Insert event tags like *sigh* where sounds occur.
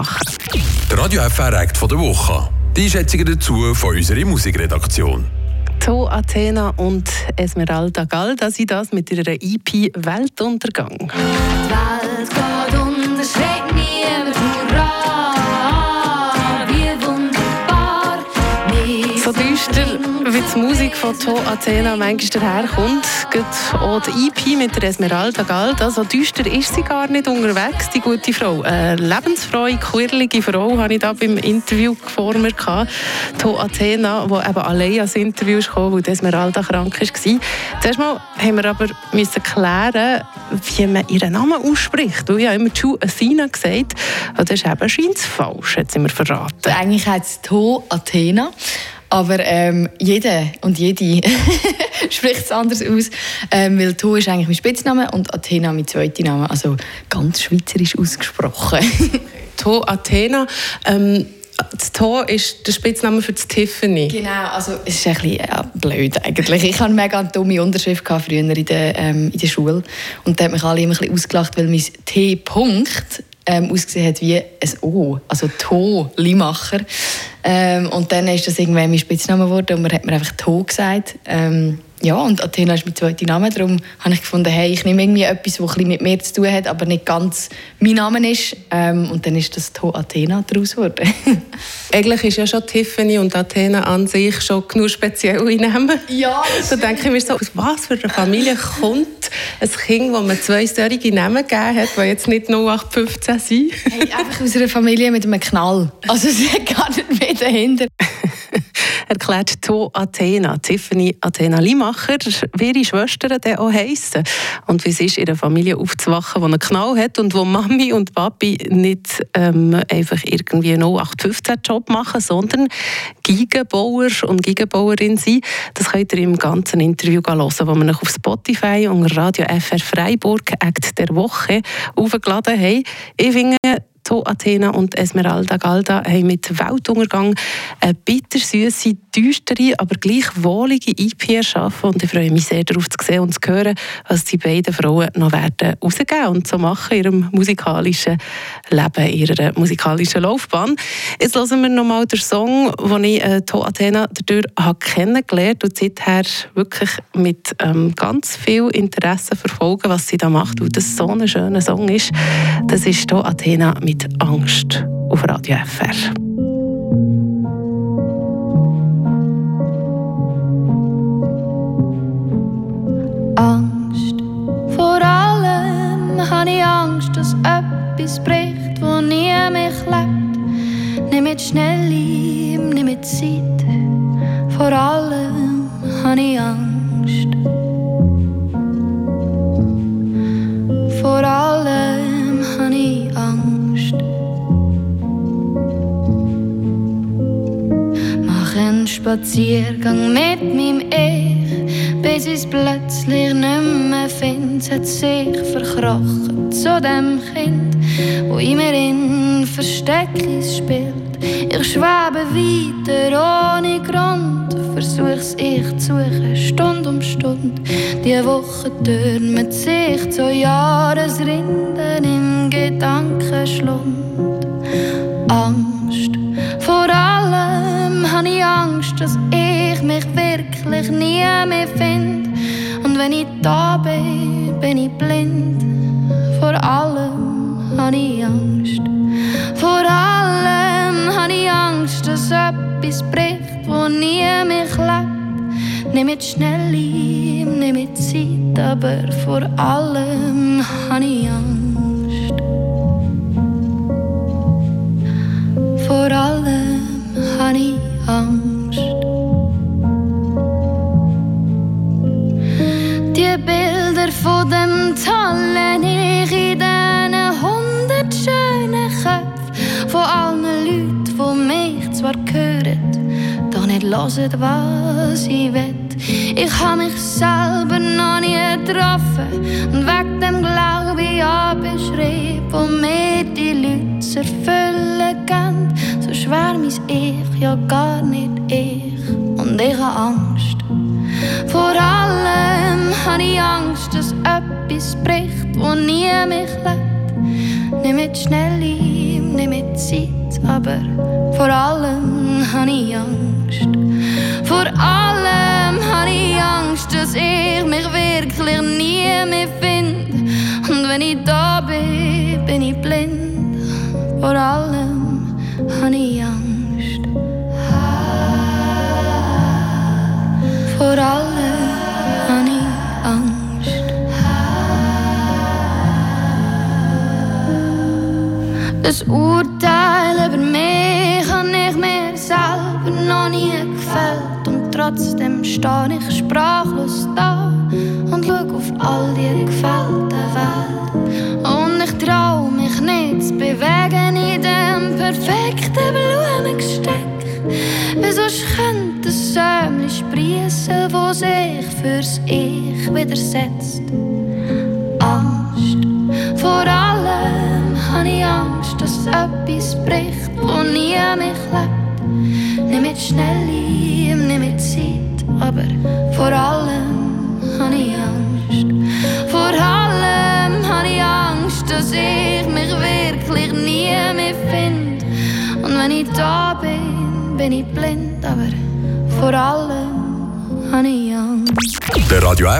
machen. Der Radio FR Act von der Woche. Die Einschätzungen dazu von unserer Musikredaktion. To Athena und Esmeralda Galda sind das mit ihrer EP Weltuntergang. Die Welt von To Athena manchmal daherkommt, auch die EP mit der Esmeralda Galda. So düster ist sie gar nicht unterwegs, die gute Frau. Eine lebensfreie, quirlige Frau habe ich da beim Interview vor mir. To Athena, die eben allein ans Interview kam, weil Esmeralda krank war. Zuerst mal haben wir aber müssen klären, wie man ihren Namen ausspricht. Weil ich habe immer To Athena gesagt. Das ist eben scheint falsch, hat sie mir verraten. Eigentlich heißt es To Athena. Aber ähm, jeder und jede *laughs* spricht es anders aus. Ähm, weil To ist eigentlich mein Spitzname und Athena mein zweiter Name. Also ganz schweizerisch ausgesprochen. *laughs* to Athena. Ähm, das To ist der Spitzname für das Tiffany. Genau, also es ist ein bisschen ja, blöd eigentlich. Ich hatte mega eine dumme Unterschrift früher in der, ähm, in der Schule. Und da hat mich alle immer ein bisschen ausgelacht, weil mein T-Punkt ähm, ausgesehen hat wie ein O, also To Limacher. Ähm, und dann ist das irgendwann mein Spitzname geworden und man hat mir einfach To gesagt. Ähm, ja, und Athena ist mein zweiter Name. Darum habe ich gefunden, hey, ich nehme irgendwie etwas, das ein mit mir zu tun hat, aber nicht ganz mein Name ist. Ähm, und dann ist das To Athena daraus geworden. *laughs* Eigentlich ist ja schon Tiffany und Athena an sich schon genug spezielle Namen. Ja, Da denke ich mir so, aus was für eine Familie kommt ein Kind, wo man zwei solche Namen gegeben hat, die jetzt nicht 0815 sind? Hey, einfach aus einer Familie mit einem Knall. Also sie hat gar nicht mehr dahinter. *laughs* erklärt To Athena, Tiffany Athena Limacher, wie ihre Schwestern dann auch heissen. Und wie es ist, in einer Familie aufzuwachen, die einen Knall hat und wo Mami und Papi nicht ähm, einfach irgendwie einen 0815-Job machen, sondern Gigenbauer und Gigenbauerin sind. Das könnt ihr im ganzen Interview hören, das wir noch auf Spotify unter Radio FR Freiburg Act der Woche aufgeladen haben. Ich finde, To Athena und Esmeralda Galda haben mit Weltuntergang eine bittersüße, düstere, aber gleich wohlige EP erschaffen. Und ich freue mich sehr darauf zu sehen und zu hören, was die beiden Frauen noch werden rausgeben und so machen in ihrem musikalischen Leben, in ihrer musikalischen Laufbahn. Jetzt hören wir nochmal den Song, den ich äh, To Athena dadurch habe kennengelernt und seither wirklich mit ähm, ganz viel Interesse verfolgen, was sie da macht, weil das so ein schöner Song ist. Das ist To Athena mit mit Angst auf Radio FR. Angst. Vor allem habe ich Angst, dass etwas bricht, wo nie mich lebt. Nimm schnell nimm mit Zeit. Vor allem habe ich Angst. Spaziergang mit meinem Ich, bis ich es plötzlich nicht mehr finde. Hat sich verkrochen zu dem Kind, wo in mir in Versteckis spielt. Ich schwebe weiter ohne Grund, versuch's ich zu suchen, Stunde um Stunde. Die Woche türmt sich zu Jahresrinden im Gedankenschlund. Angst dass ich mich wirklich nie mehr finde. Und wenn ich da bin, bin ich blind. Vor allem habe ich Angst. Vor allem habe ich Angst, dass etwas bricht, wo nie mich lebt. Nimm mit schnell nimm mit Zeit, aber vor allem habe ich Die Bilder von dem tollen Ich in diesen hundert schönen Köpfen von allen Leuten, die mich zwar hören, doch nicht hören, was ich will. Ich habe mich selber noch nie getroffen und wegen dem Glaube ich beschrieben, wo mir die Leute zu erfüllen gehen schwer mein Ich, ja gar nicht ich. Und ich habe Angst. Vor allem habe ich Angst, dass etwas bricht, wo nie mich lebt. nicht mit schnell, nicht mit Zeit, aber vor allem habe ich Angst. Vor allem habe ich Angst, dass ich mich wirklich nie mehr finde. Und wenn ich da bin, bin ich blind. Vor allem habe ich Angst. Das Urteil über mich habe ich mir selber noch nie gefällt. Und trotzdem stehe ich sprachlos da und schaue auf all die gefällte Welt. Und ich traue mich nicht zu bewegen in dem perfekten Blumengesteck. Wieso könnte ein Säumchen sprießen, wo sich fürs Ich widersetzt? Dass etwas bricht, wo nie mich lebt. Nicht mit Schnellim, nicht mit Zeit, aber vor allem habe ich Angst. Vor allem habe ich Angst, dass ich mich wirklich nie mehr finde. Und wenn ich da bin, bin ich blind, aber vor allem habe ich Angst. Der Radio F